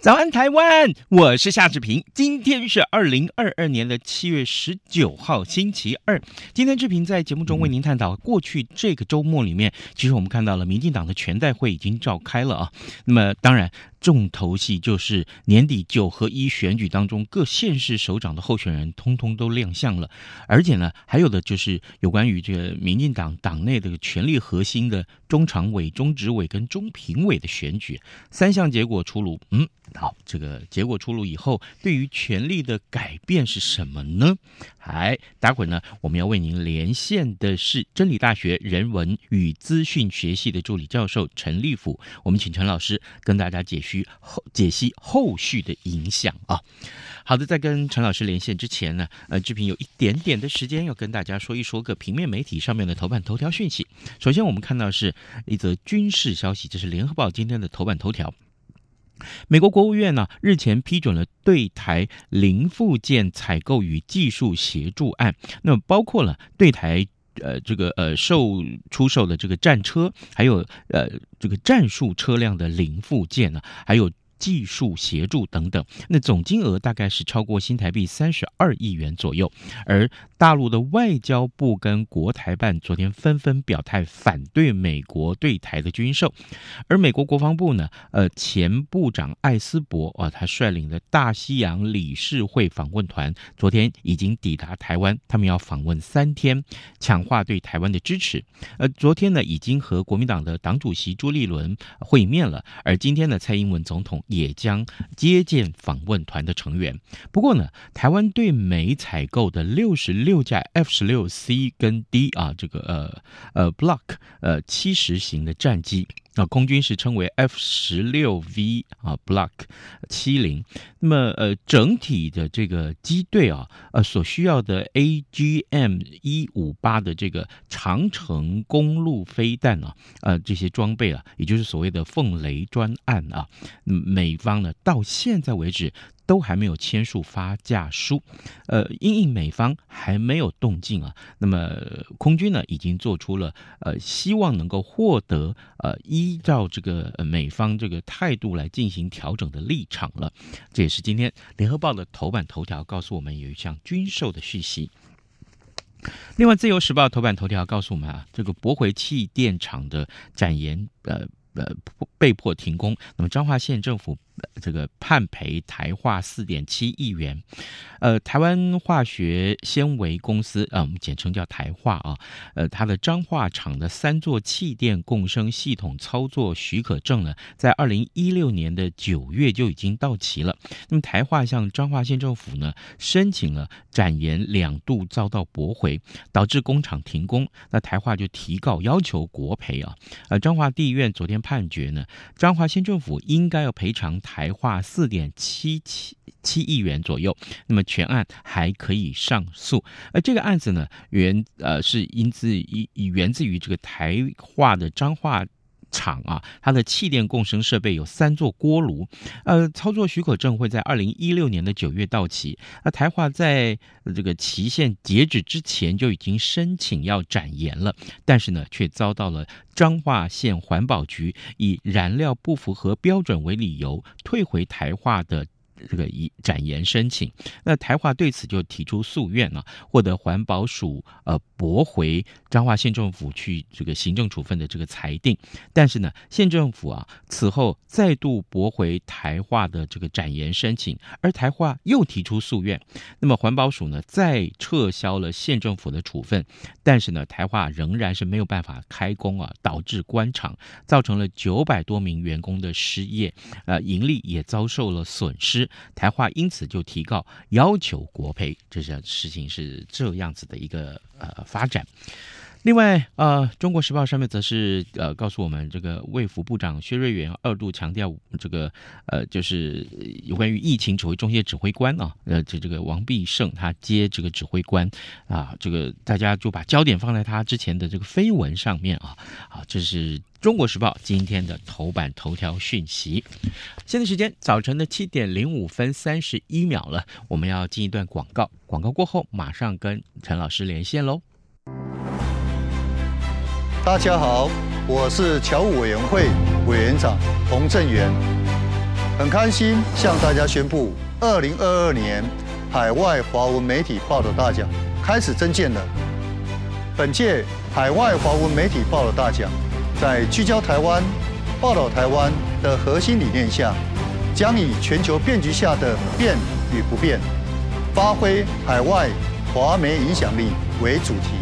早安，台湾！我是夏志平。今天是二零二二年的七月十九号，星期二。今天志平在节目中为您探讨，过去这个周末里面，其实我们看到了民进党的全代会已经召开了啊。那么，当然。重头戏就是年底九合一选举当中，各县市首长的候选人通通都亮相了，而且呢，还有的就是有关于这个民进党党内的权力核心的中常委、中执委跟中评委的选举，三项结果出炉。嗯，好，这个结果出炉以后，对于权力的改变是什么呢？嗨，待会儿呢，我们要为您连线的是真理大学人文与资讯学系的助理教授陈立甫，我们请陈老师跟大家解析后解析后续的影响啊。好的，在跟陈老师连线之前呢，呃，志平有一点点的时间要跟大家说一说个平面媒体上面的头版头条讯息。首先，我们看到是一则军事消息，这是联合报今天的头版头条。美国国务院呢，日前批准了对台零附件采购与技术协助案，那么包括了对台呃这个呃售出售的这个战车，还有呃这个战术车辆的零附件呢，还有。技术协助等等，那总金额大概是超过新台币三十二亿元左右。而大陆的外交部跟国台办昨天纷纷表态反对美国对台的军售。而美国国防部呢，呃，前部长艾斯伯啊，他率领的大西洋理事会访问团昨天已经抵达台湾，他们要访问三天，强化对台湾的支持。呃昨天呢，已经和国民党的党主席朱立伦会面了，而今天呢，蔡英文总统。也将接见访问团的成员。不过呢，台湾对美采购的六十六架 F 十六 C 跟 D 啊，这个呃呃 Block 呃七十型的战机。啊，空军是称为 F 十六 V 啊，Block 七零。那么，呃，整体的这个机队啊，呃，所需要的 AGM 一五八的这个长城公路飞弹啊，呃，这些装备啊，也就是所谓的凤雷专案啊，美方呢到现在为止。都还没有签署发价书，呃，因应美方还没有动静啊，那么空军呢已经做出了呃希望能够获得呃依照这个美方这个态度来进行调整的立场了。这也是今天联合报的头版头条告诉我们有一项军售的讯息。另外，自由时报头版头条告诉我们啊，这个驳回气电厂的展延呃。呃，被迫停工。那么彰化县政府这个判赔台化四点七亿元。呃，台湾化学纤维公司啊，我们简称叫台化啊。呃，它的彰化厂的三座气电共生系统操作许可证呢，在二零一六年的九月就已经到期了。那么台化向彰化县政府呢申请了展延两度，遭到驳回，导致工厂停工。那台化就提告要求国赔啊。呃，彰化地院昨天。判决呢，彰化县政府应该要赔偿台化四点七七七亿元左右。那么全案还可以上诉。而这个案子呢，源呃是因自以源自于这个台化的彰化。厂啊，它的气电共生设备有三座锅炉，呃，操作许可证会在二零一六年的九月到期。那台化在这个期限截止之前就已经申请要展延了，但是呢，却遭到了彰化县环保局以燃料不符合标准为理由退回台化的。这个一展延申请，那台化对此就提出诉愿啊，获得环保署呃驳回彰化县政府去这个行政处分的这个裁定，但是呢，县政府啊此后再度驳回台化的这个展延申请，而台化又提出诉愿，那么环保署呢再撤销了县政府的处分，但是呢，台化仍然是没有办法开工啊，导致关厂，造成了九百多名员工的失业，呃，盈利也遭受了损失。台化因此就提告要求国赔，这件事情是这样子的一个呃发展。另外，呃，《中国时报》上面则是呃告诉我们，这个卫福部长薛瑞元二度强调，这个呃就是有关于疫情指挥中心的指挥官啊，呃，这这个王必胜他接这个指挥官啊，这个大家就把焦点放在他之前的这个绯闻上面啊，啊，这是《中国时报》今天的头版头条讯息。现在时间早晨的七点零五分三十一秒了，我们要进一段广告，广告过后马上跟陈老师连线喽。大家好，我是侨务委员会委员长洪正元，很开心向大家宣布，二零二二年海外华文媒体报道大奖开始征件了。本届海外华文媒体报道大奖，在聚焦台湾、报道台湾的核心理念下，将以全球变局下的变与不变，发挥海外华媒影响力为主题。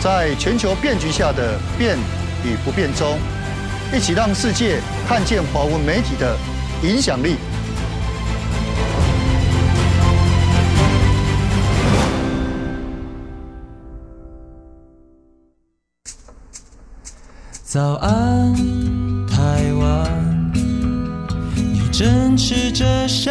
在全球变局下的变与不变中，一起让世界看见华文媒体的影响力。早安，台湾，你正吃着什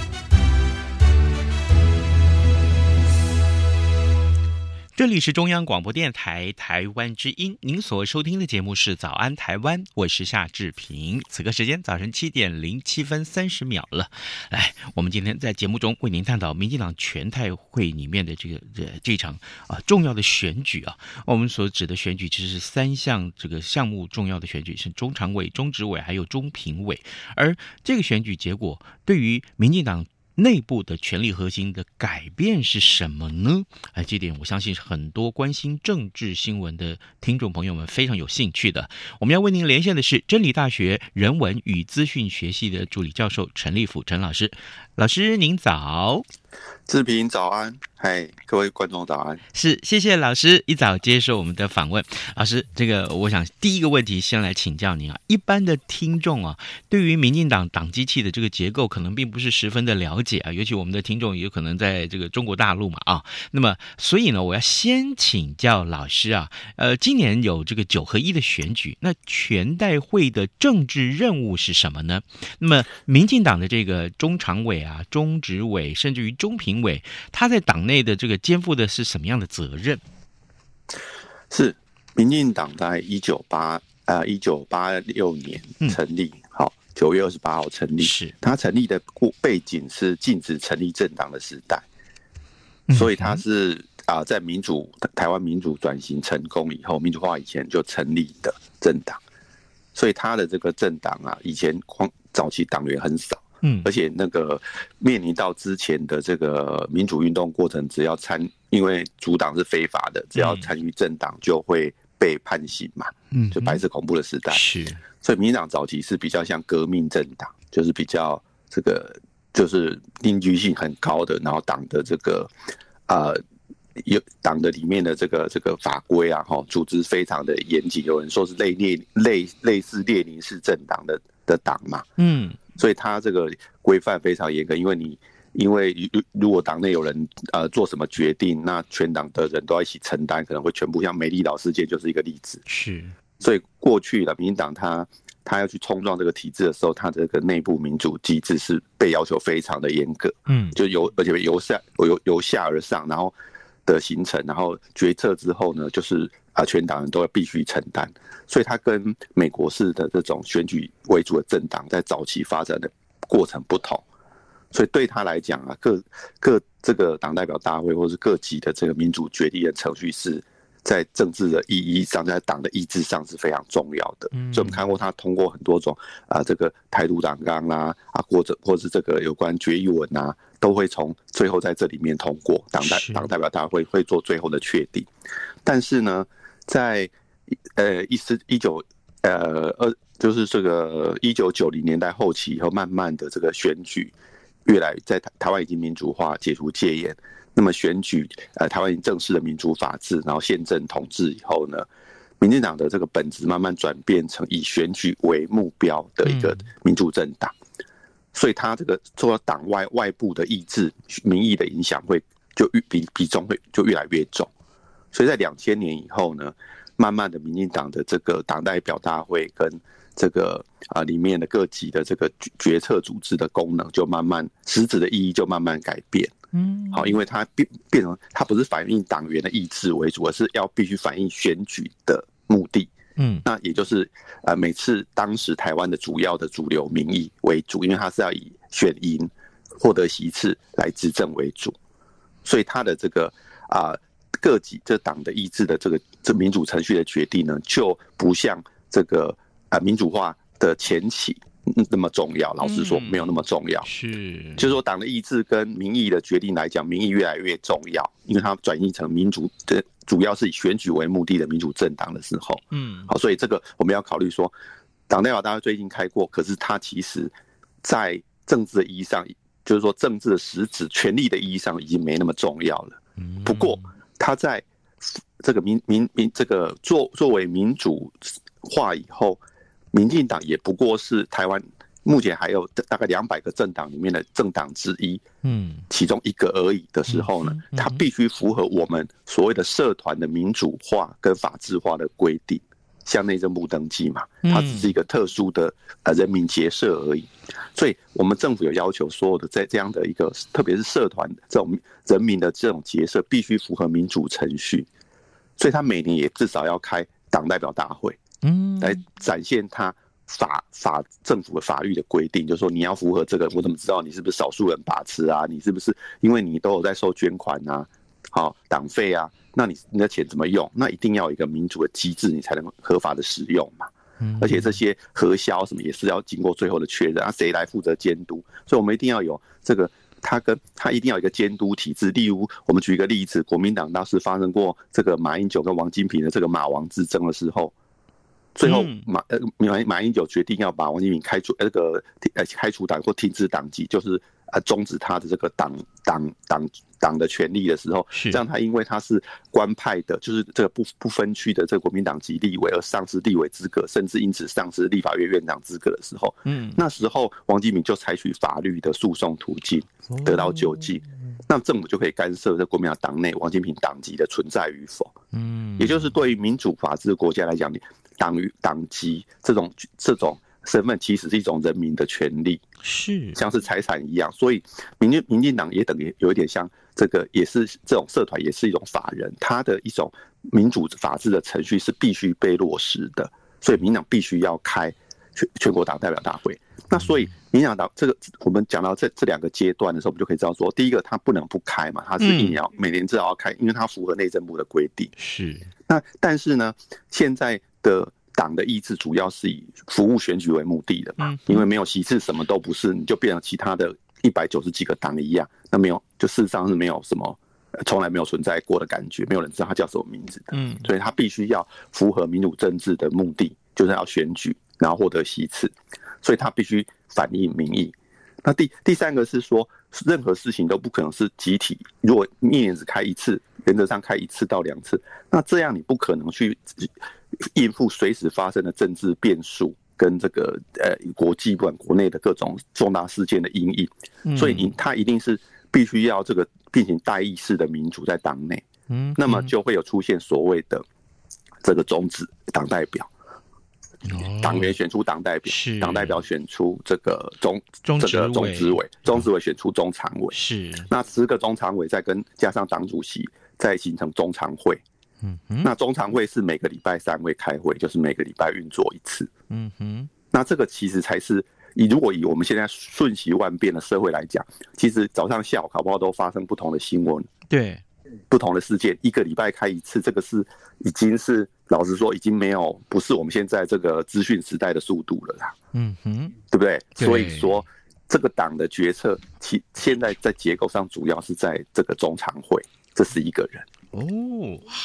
这里是中央广播电台台湾之音，您所收听的节目是《早安台湾》，我是夏志平。此刻时间早晨七点零七分三十秒了。来，我们今天在节目中为您探讨民进党全太会里面的这个这这场啊重要的选举啊。我们所指的选举其实是三项这个项目重要的选举，是中常委、中执委还有中评委。而这个选举结果对于民进党。内部的权力核心的改变是什么呢？哎，这点我相信是很多关心政治新闻的听众朋友们非常有兴趣的。我们要为您连线的是真理大学人文与资讯学系的助理教授陈立甫陈老师。老师您早。志平早安，嗨，各位观众早安。是，谢谢老师一早接受我们的访问。老师，这个我想第一个问题先来请教您啊。一般的听众啊，对于民进党党机器的这个结构，可能并不是十分的了解啊。尤其我们的听众有可能在这个中国大陆嘛啊。那么，所以呢，我要先请教老师啊。呃，今年有这个九合一的选举，那全代会的政治任务是什么呢？那么，民进党的这个中常委啊、中执委，甚至于中评委，他在党内的这个肩负的是什么样的责任？是民进党在一九八呃一九八六年成立，好、嗯，九月二十八号成立。是他成立的背景是禁止成立政党的时代，嗯、所以他是啊、呃，在民主台湾民主转型成功以后，民主化以前就成立的政党，所以他的这个政党啊，以前光早期党员很少。嗯，而且那个面临到之前的这个民主运动过程，只要参，因为组党是非法的，只要参与政党就会被判刑嘛。嗯，就白色恐怖的时代。是，所以民进党早期是比较像革命政党，就是比较这个就是凝聚性很高的，然后党的这个呃有党的里面的这个这个法规啊，哈，组织非常的严谨，有人说是类列类类似列宁式政党的的党嘛。嗯。所以他这个规范非常严格，因为你因为如如果党内有人呃做什么决定，那全党的人都要一起承担，可能会全部像美丽岛事件就是一个例子。是，所以过去的民进党他他要去冲撞这个体制的时候，他这个内部民主机制是被要求非常的严格。嗯，就由而且由下由由下而上，然后的形成，然后决策之后呢，就是啊全党人都要必须承担。所以，他跟美国式的这种选举为主的政党，在早期发展的过程不同，所以对他来讲啊，各各这个党代表大会或是各级的这个民主决定的程序是。在政治的意义上，在党的意志上是非常重要的。嗯，所以我们看过他通过很多种啊，这个台独党纲啦，啊，或者或是这个有关决议文啊，都会从最后在这里面通过党代党代表大会会做最后的确定。但是呢，在呃一四一九呃二就是这个一九九零年代后期以后，慢慢的这个选举越来在台台湾已经民主化，解除戒严。那么选举，呃，台湾已经正式的民主法治，然后宪政统治以后呢，民进党的这个本质慢慢转变成以选举为目标的一个民主政党，所以他这个做党外外部的意志、民意的影响会就越比比重会就越来越重，所以在两千年以后呢，慢慢的民进党的这个党代表大会跟这个啊里面的各级的这个决策组织的功能就慢慢实质的意义就慢慢改变。嗯，好，因为它变变成它不是反映党员的意志为主，而是要必须反映选举的目的。嗯，那也就是呃，每次当时台湾的主要的主流民意为主，因为它是要以选赢获得席次来执政为主，所以它的这个啊、呃、各级这党的意志的这个这民主程序的决定呢，就不像这个啊、呃、民主化的前期。那么重要，老实说没有那么重要。是，就是说党的意志跟民意的决定来讲，民意越来越重要，因为它转移成民主的，主要是以选举为目的的民主政党的时候。嗯，好，所以这个我们要考虑说，党代表大会最近开过，可是它其实，在政治的意义上，就是说政治的实质权力的意义上，已经没那么重要了。不过它在这个民民民这个作作为民主化以后。民进党也不过是台湾目前还有大概两百个政党里面的政党之一，嗯，其中一个而已的时候呢，它必须符合我们所谓的社团的民主化跟法制化的规定，像内政部登记嘛，它只是一个特殊的呃人民结社而已，所以我们政府有要求所有的在这样的一个，特别是社团这种人民的这种结社，必须符合民主程序，所以他每年也至少要开党代表大会。嗯，来展现他法法政府的法律的规定，就是说你要符合这个，我怎么知道你是不是少数人把持啊？你是不是因为你都有在收捐款啊？好，党费啊？那你你的钱怎么用？那一定要有一个民主的机制，你才能合法的使用嘛。嗯，而且这些核销什么也是要经过最后的确认啊，谁来负责监督？所以我们一定要有这个，他跟他一定要有一个监督体制。例如，我们举一个例子，国民党当时发生过这个马英九跟王金平的这个马王之争的时候。最后马呃马马英九决定要把王金平开除，那个呃开除党或停止党籍，就是呃终止他的这个党党党党的权利的时候，是。这样他因为他是官派的，就是这个不不分区的这个国民党籍立委而丧失立委资格，甚至因此丧失立法院院长资格的时候，嗯，那时候王金平就采取法律的诉讼途径得到救济，那政府就可以干涉在国民党党内王金平党籍的存在与否，嗯，也就是对于民主法治的国家来讲，你。党与党籍这种这种身份，其实是一种人民的权利，是像是财产一样。所以民进民进党也等于有一点像这个，也是这种社团，也是一种法人，它的一种民主法治的程序是必须被落实的。所以民党必须要开全全国党代表大会。那所以民党党这个，我们讲到这这两个阶段的时候，我们就可以知道说，第一个它不能不开嘛，它是一定要每年至少要开，因为它符合内政部的规定。是那但是呢，现在。的党的意志主要是以服务选举为目的的嘛，因为没有席次，什么都不是，你就变成其他的一百九十几个党一样，那没有，就事实上是没有什么，从来没有存在过的感觉，没有人知道他叫什么名字的，嗯，所以他必须要符合民主政治的目的，就是要选举，然后获得席次，所以他必须反映民意。那第第三个是说，任何事情都不可能是集体，如果一年只开一次，原则上开一次到两次，那这样你不可能去。应付随时发生的政治变数跟这个呃国际不管国内的各种重大事件的阴影，所以你他一定是必须要这个进行代议式的民主在党内，嗯，那么就会有出现所谓的这个终止党代表，党员选出党代表，党代表选出这个中这个中执委，中执委选出中常委，是。那十个中常委再跟加上党主席再形成中常会。嗯哼，那中常会是每个礼拜三会开会，就是每个礼拜运作一次。嗯哼，那这个其实才是以如果以我们现在瞬息万变的社会来讲，其实早上下午搞不好都发生不同的新闻，对，不同的事件，一个礼拜开一次，这个是已经是老实说，已经没有不是我们现在这个资讯时代的速度了啦。嗯哼，对不对？对所以说。这个党的决策，其现在在结构上主要是在这个中常会，这是一个人哦。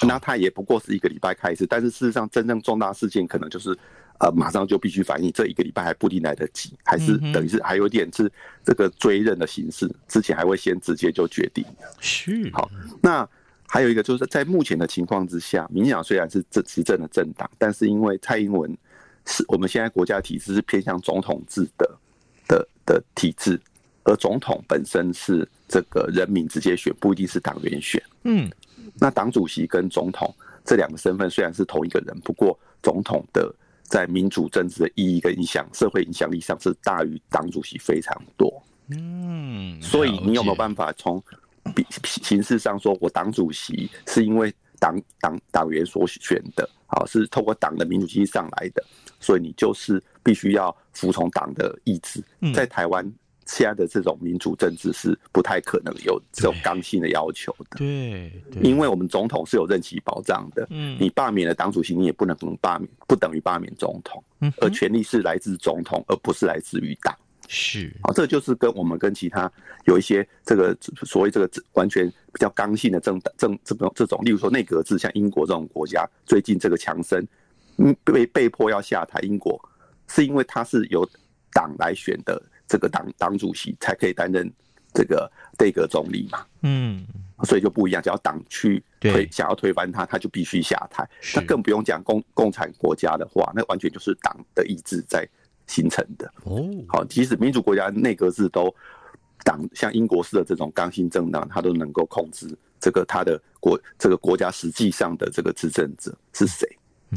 那他也不过是一个礼拜开一次，但是事实上真正重大事件可能就是，呃，马上就必须反应，这一个礼拜还不一定来得及，还是等于是还有点是这个追认的形式，之前还会先直接就决定。是好，那还有一个就是在目前的情况之下，民进党虽然是执执政的政党，但是因为蔡英文是我们现在国家体制是偏向总统制的。的的体制，而总统本身是这个人民直接选，不一定是党员选。嗯，那党主席跟总统这两个身份虽然是同一个人，不过总统的在民主政治的意义跟影响、社会影响力上是大于党主席非常多。嗯，所以你有没有办法从比形式上说，我党主席是因为党党党员所选的，啊，是透过党的民主机制上来的，所以你就是。必须要服从党的意志，在台湾现在的这种民主政治是不太可能有这种刚性的要求的。对，因为我们总统是有任期保障的。嗯，你罢免了党主席，你也不能罢免，不等于罢免总统。嗯，而权力是来自总统，而不是来自于党。是，好，这就是跟我们跟其他有一些这个所谓这个完全比较刚性的政政这种这种，例如说内阁制，像英国这种国家，最近这个强生，嗯，被被迫要下台，英国。是因为他是由党来选的这个党党主席，才可以担任这个内阁总理嘛？嗯，所以就不一样，只要党去推想要推翻他，他就必须下台。那更不用讲共共产国家的话，那完全就是党的意志在形成的。哦，好，即使民主国家内阁制都党像英国式的这种刚性政党，它都能够控制这个它的国这个国家实际上的这个执政者是谁。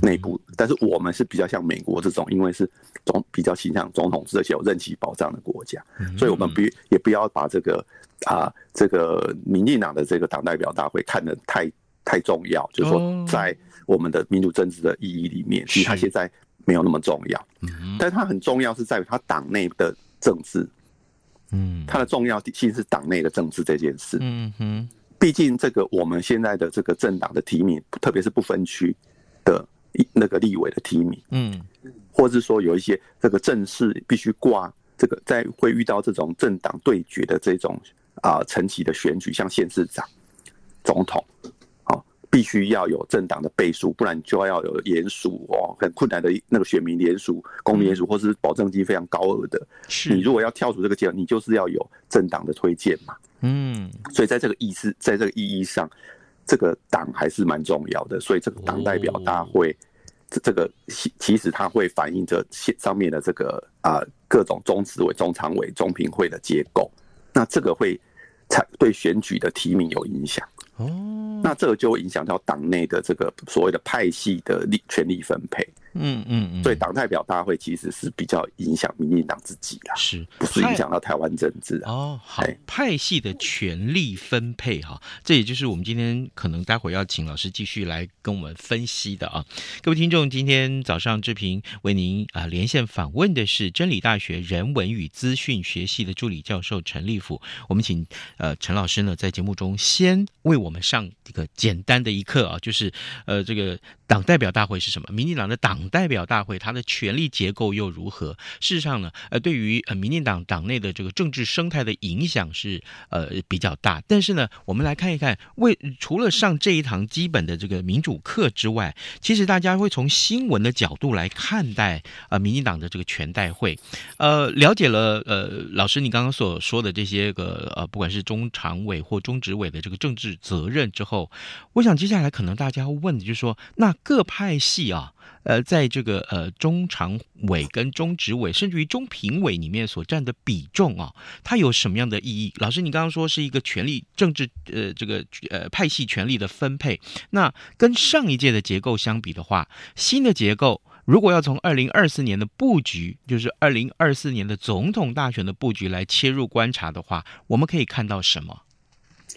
内部，但是我们是比较像美国这种，因为是总比较倾向总统制，而且有任期保障的国家，所以我们不也不要把这个啊这个民进党的这个党代表大会看得太太重要，就是说在我们的民主政治的意义里面，其实它现在没有那么重要，但它很重要是在于它党内的政治，嗯，它的重要性是党内的政治这件事，嗯哼，毕竟这个我们现在的这个政党的提名，特别是不分区的。那个立委的提名，嗯，或者是说有一些这个正式必须挂这个，在会遇到这种政党对决的这种啊层级的选举，像县市长、总统，啊，必须要有政党的背书，不然就要有联署哦，很困难的那个选民联署、公民联署，或是保证金非常高额的。是你如果要跳出这个阶段，你就是要有政党的推荐嘛。嗯，所以在这个意思，在这个意义上。这个党还是蛮重要的，所以这个党代表大会，这这个其其实它会反映着上面的这个啊各种中执委、中常委、中评会的结构，那这个会才对选举的提名有影响。哦，那这个就会影响到党内的这个所谓的派系的力权力分配。嗯嗯嗯，所以党代表大会其实是比较影响民进党自己的，是不是影响到台湾政治啊？哦，好，派系的权力分配哈，这也就是我们今天可能待会儿要请老师继续来跟我们分析的啊。各位听众，今天早上志平为您啊连线访问的是真理大学人文与资讯学系的助理教授陈立甫，我们请呃陈老师呢在节目中先为我们上一个简单的一课啊，就是呃这个党代表大会是什么？民进党的党。代表大会，它的权力结构又如何？事实上呢，呃，对于呃民进党党内的这个政治生态的影响是呃比较大。但是呢，我们来看一看，为除了上这一堂基本的这个民主课之外，其实大家会从新闻的角度来看待呃民进党的这个全代会。呃，了解了呃老师你刚刚所说的这些个呃不管是中常委或中执委的这个政治责任之后，我想接下来可能大家会问的就是说，那各派系啊。呃，在这个呃中常委跟中执委，甚至于中评委里面所占的比重啊，它有什么样的意义？老师，你刚刚说是一个权力政治呃这个呃派系权力的分配，那跟上一届的结构相比的话，新的结构如果要从二零二四年的布局，就是二零二四年的总统大选的布局来切入观察的话，我们可以看到什么？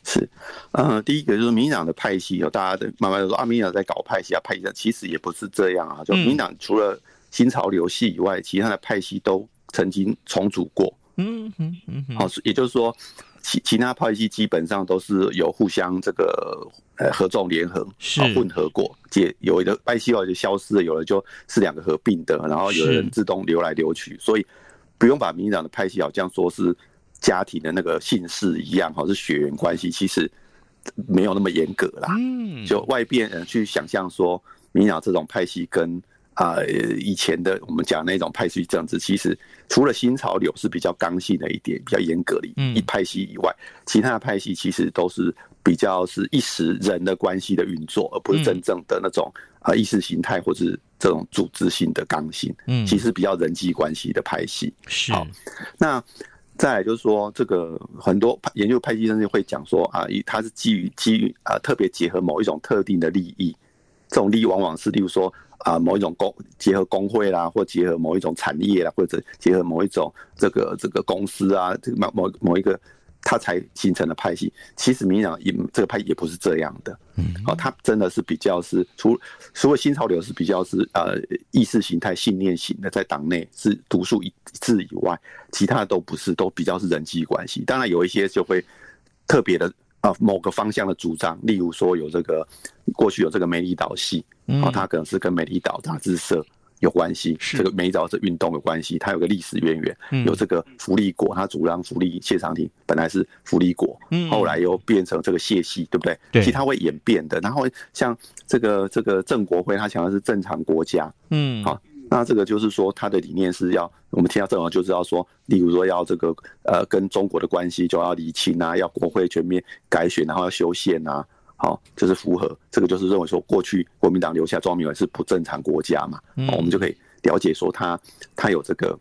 是，呃，第一个就是民进党的派系，有大家的慢慢的说啊，民进党在搞派系啊，派系，其实也不是这样啊。就民进党除了新潮流系以外，其他的派系都曾经重组过。嗯嗯嗯，好，也就是说，其其他派系基本上都是有互相这个呃合纵联合，是混合过，解有的派系就消失了，有的就是两个合并的，然后有的人自动流来流去，所以不用把民进党的派系好像说是家庭的那个姓氏一样，哈是血缘关系，其实没有那么严格啦。嗯，就外边人去想象说，民进党这种派系跟。啊、呃，以前的我们讲那种派系政治，其实除了新潮流是比较刚性的一点，比较严格的一派系以外，其他的派系其实都是比较是一时人的关系的运作，而不是真正的那种啊意识形态或是这种组织性的刚性。嗯，其实比较人际关系的派系。是。好，那再来就是说，这个很多研究派系政治会讲说啊，它是基于基于啊特别结合某一种特定的利益，这种利益往往是例如说。啊，某一种工结合工会啦，或结合某一种产业啦，或者结合某一种这个这个公司啊，这个某某某一个，它才形成了派系。其实民进党也这个派系也不是这样的，嗯，好，它真的是比较是除除了新潮流是比较是呃意识形态信念型的，在党内是独树一帜以外，其他的都不是，都比较是人际关系。当然有一些就会特别的。啊，某个方向的主张，例如说有这个过去有这个美丽岛系，啊，它可能是跟美丽岛杂志社有关系，这个美丽岛这运动有关系，它有个历史渊源。有这个福利国，它主张福利谢长廷本来是福利国，后来又变成这个谢系，对不对？对，其实它会演变的。然后像这个这个郑国辉，他强的是正常国家，嗯，好。那这个就是说，他的理念是要我们听到这种就知道说，例如说要这个呃跟中国的关系就要理清啊，要国会全面改选，然后要修宪啊，好，就是符合这个就是认为说过去国民党留下庄明伟是不正常国家嘛，我们就可以了解说他他有这个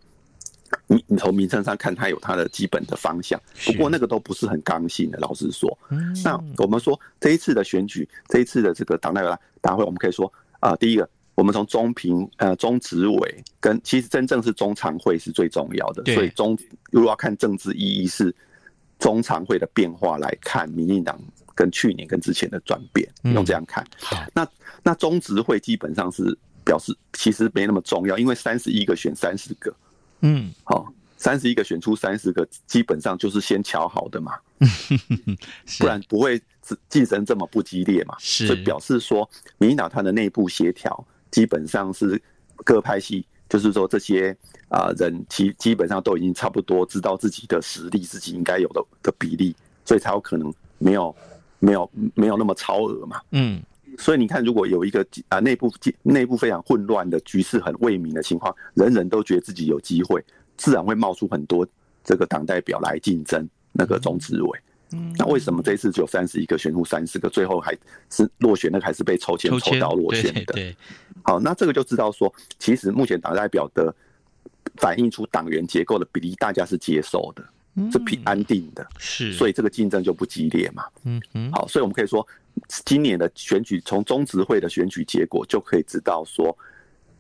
你你从名称上看他有他的基本的方向，不过那个都不是很刚性的，老实说。那我们说这一次的选举，这一次的这个党代表大会，我们可以说啊，第一个。我们从中评呃中执委跟其实真正是中常会是最重要的，所以中如果要看政治意义是中常会的变化来看，民进党跟去年跟之前的转变，用这样看。那那中执会基本上是表示其实没那么重要，因为三十一个选三十个，嗯，好，三十一个选出三十个，基本上就是先瞧好的嘛，不然不会竞争这么不激烈嘛，所以表示说民进党它的内部协调。基本上是各派系，就是说这些啊人，其基本上都已经差不多知道自己的实力，自己应该有的的比例，所以才有可能没有没有没有那么超额嘛。嗯，所以你看，如果有一个啊内部内部非常混乱的局势很未明的情况，人人都觉得自己有机会，自然会冒出很多这个党代表来竞争那个中执委。那为什么这一次只有三十一个选出三十个，最后还是落选？那个还是被抽签抽到落选的。对，好，那这个就知道说，其实目前党代表的反映出党员结构的比例，大家是接受的，是平安定的，是，所以这个竞争就不激烈嘛。嗯嗯，好，所以我们可以说，今年的选举从中执会的选举结果就可以知道说，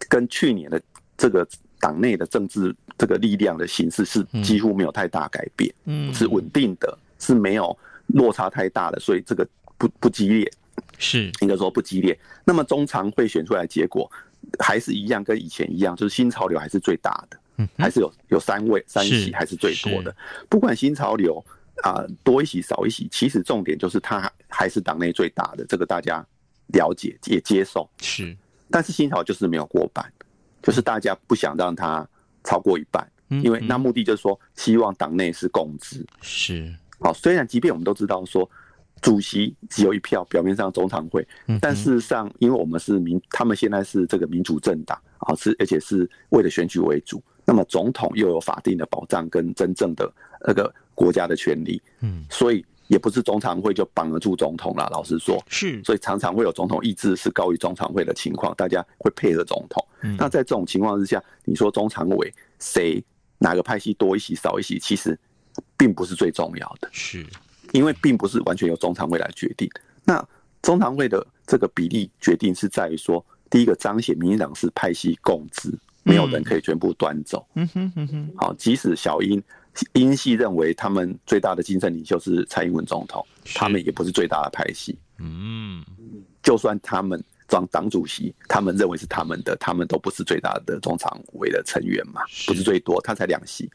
跟去年的这个党内的政治这个力量的形式是几乎没有太大改变，嗯，是稳定的。是没有落差太大的，所以这个不不激烈，是应该说不激烈。那么中常会选出来结果还是一样，跟以前一样，就是新潮流还是最大的，嗯，还是有有三位三席还是最多的。不管新潮流啊、呃、多一席少一席，其实重点就是它还是党内最大的，这个大家了解也接受。是，但是新潮就是没有过半，就是大家不想让它超过一半，因为那目的就是说希望党内是共治。是。好，虽然即便我们都知道说主席只有一票，表面上中常会，但事实上，因为我们是民，他们现在是这个民主政党啊，是而且是为了选举为主，那么总统又有法定的保障跟真正的那个国家的权利，嗯，所以也不是中常会就绑得住总统了。老实说，是，所以常常会有总统意志是高于中常会的情况，大家会配合总统。那在这种情况之下，你说中常委谁哪个派系多一席少一席，其实。并不是最重要的，是，因为并不是完全由中常会来决定。那中常会的这个比例决定是在于说，第一个彰显民进党是派系共治，没有人可以全部端走。嗯哼嗯哼。好，即使小英英系认为他们最大的精神领袖是蔡英文总统，他们也不是最大的派系。嗯，就算他们当党主席，他们认为是他们的，他们都不是最大的中常委的成员嘛，不是最多，他才两席。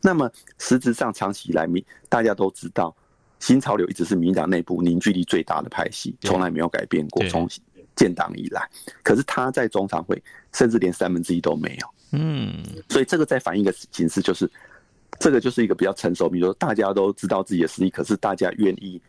那么实质上长期以来，民大家都知道，新潮流一直是民进党内部凝聚力最大的派系，从来没有改变过，从建党以来。可是他在中常会，甚至连三分之一都没有。嗯，所以这个在反映一个形式，就是这个就是一个比较成熟，比如说大家都知道自己的实力，可是大家愿意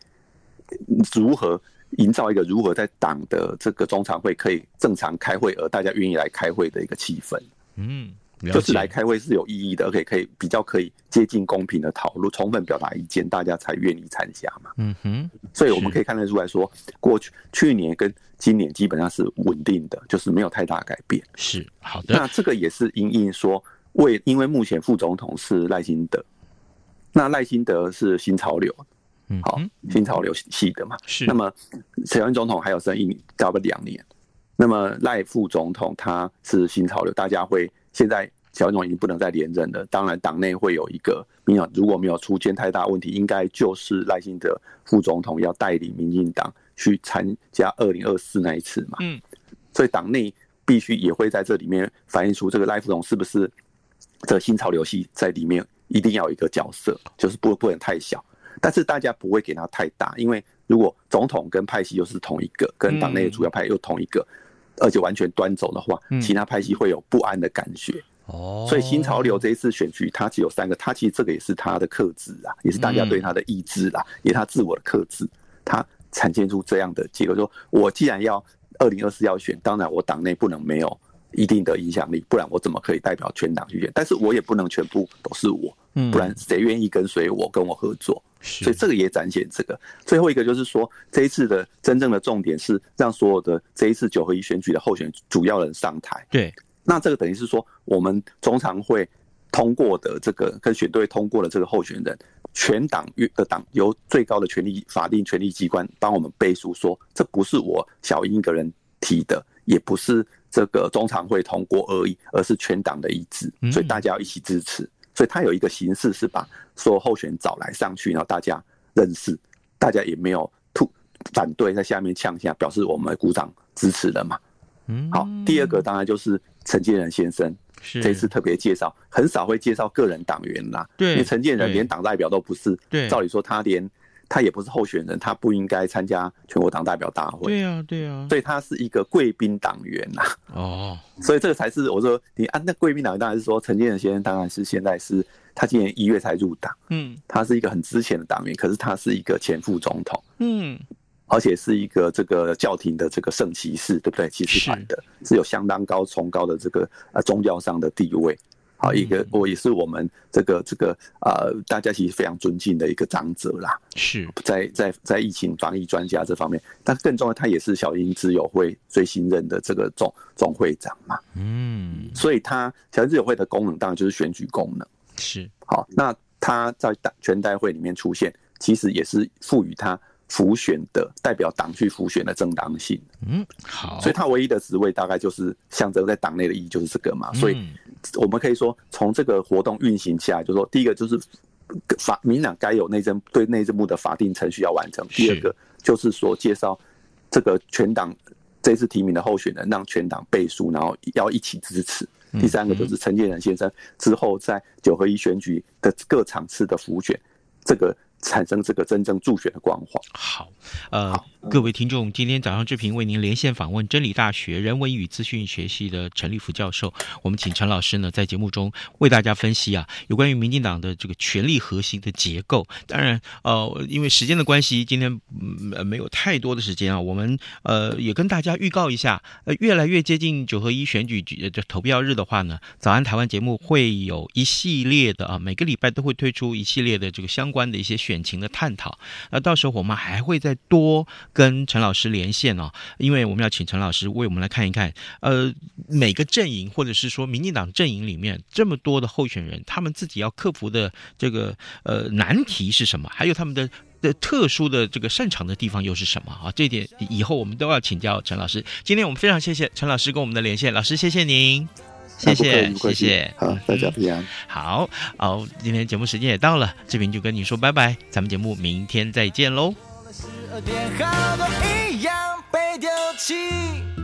如何。营造一个如何在党的这个中常会可以正常开会，而大家愿意来开会的一个气氛。嗯，就是来开会是有意义的，而且可以比较可以接近公平的讨论，充分表达意见，大家才愿意参加嘛。嗯哼，所以我们可以看得出来说，过去去年跟今年基本上是稳定的，就是没有太大改变。是好的。那这个也是因应说，为因为目前副总统是赖清德，那赖清德是新潮流。嗯，好，新潮流系的嘛，是。那么，小英总统还有剩一年，差不两年。那么赖副总统他是新潮流，大家会现在小英总已经不能再连任了。当然，党内会有一个民调，如果没有出现太大问题，应该就是赖幸德副总统要带领民进党去参加二零二四那一次嘛。嗯。所以党内必须也会在这里面反映出这个赖副总是不是这个新潮流系在里面一定要有一个角色，就是不不能太小。但是大家不会给他太大，因为如果总统跟派系又是同一个，跟党内的主要派又同一个，而且完全端走的话，其他派系会有不安的感觉。哦，所以新潮流这一次选举，他只有三个，他其实这个也是他的克制啊，也是大家对他的意志啦，也是他自我的克制，他产现出这样的结果，说我既然要二零二四要选，当然我党内不能没有一定的影响力，不然我怎么可以代表全党去选？但是我也不能全部都是我，不然谁愿意跟随我，跟我合作？所以这个也展现这个。最后一个就是说，这一次的真正的重点是让所有的这一次九合一选举的候选主要人上台。对，那这个等于是说，我们中常会通过的这个跟选队通过的这个候选人，全党的党由最高的权力法定权力机关帮我们背书说，这不是我小英一个人提的，也不是这个中常会通过而已，而是全党的一致，所以大家要一起支持。所以他有一个形式是把所有候选人找来上去，然后大家认识，大家也没有吐反对，在下面呛下，表示我们鼓掌支持了嘛。嗯，好，第二个当然就是陈建仁先生，这次特别介绍，很少会介绍个人党员啦，对，因为陈建仁连党代表都不是，对，照理说他连。他也不是候选人，他不应该参加全国党代表大会。对啊，对啊，所以他是一个贵宾党员呐。哦，所以这个才是我说你啊，那贵宾党员当然是说陈建仁先生，当然是现在是他今年一月才入党，嗯，他是一个很之前的党员，可是他是一个前副总统，嗯，而且是一个这个教廷的这个圣骑士，对不对？骑士团的，是有相当高崇高的这个呃宗教上的地位。好，一个我也是我们这个这个呃，大家其实非常尊敬的一个长者啦。是在在在疫情防疫专家这方面，但更重要，他也是小英之友会最新任的这个总总会长嘛。嗯，所以他小英之友会的功能当然就是选举功能。是好，那他在大全代会里面出现，其实也是赋予他辅选的代表党去浮选的正当性。嗯，好，所以他唯一的职位大概就是象征在党内的意义就是这个嘛。所以。我们可以说，从这个活动运行下来，就是说，第一个就是法民党该有内政对内政部的法定程序要完成；第二个就是说，介绍这个全党这次提名的候选人，让全党背书，然后要一起支持；第三个就是陈建仁先生之后在九合一选举的各场次的浮选，这个。产生这个真正助选的光环。好，呃，好各位听众，今天早上志平为您连线访问真理大学人文与资讯学系的陈立福教授。我们请陈老师呢在节目中为大家分析啊，有关于民进党的这个权力核心的结构。当然，呃，因为时间的关系，今天呃没有太多的时间啊，我们呃也跟大家预告一下，呃，越来越接近九合一选举的投票日的话呢，早安台湾节目会有一系列的啊，每个礼拜都会推出一系列的这个相关的一些。选情的探讨，那到时候我们还会再多跟陈老师连线哦，因为我们要请陈老师为我们来看一看，呃，每个阵营或者是说民进党阵营里面这么多的候选人，他们自己要克服的这个呃难题是什么？还有他们的的特殊的这个擅长的地方又是什么啊？这一点以后我们都要请教陈老师。今天我们非常谢谢陈老师跟我们的连线，老师谢谢您。谢谢，谢谢，好，大家平安。好，好，今天节目时间也到了，志平就跟你说拜拜，咱们节目明天再见喽。点好都一样被丢弃。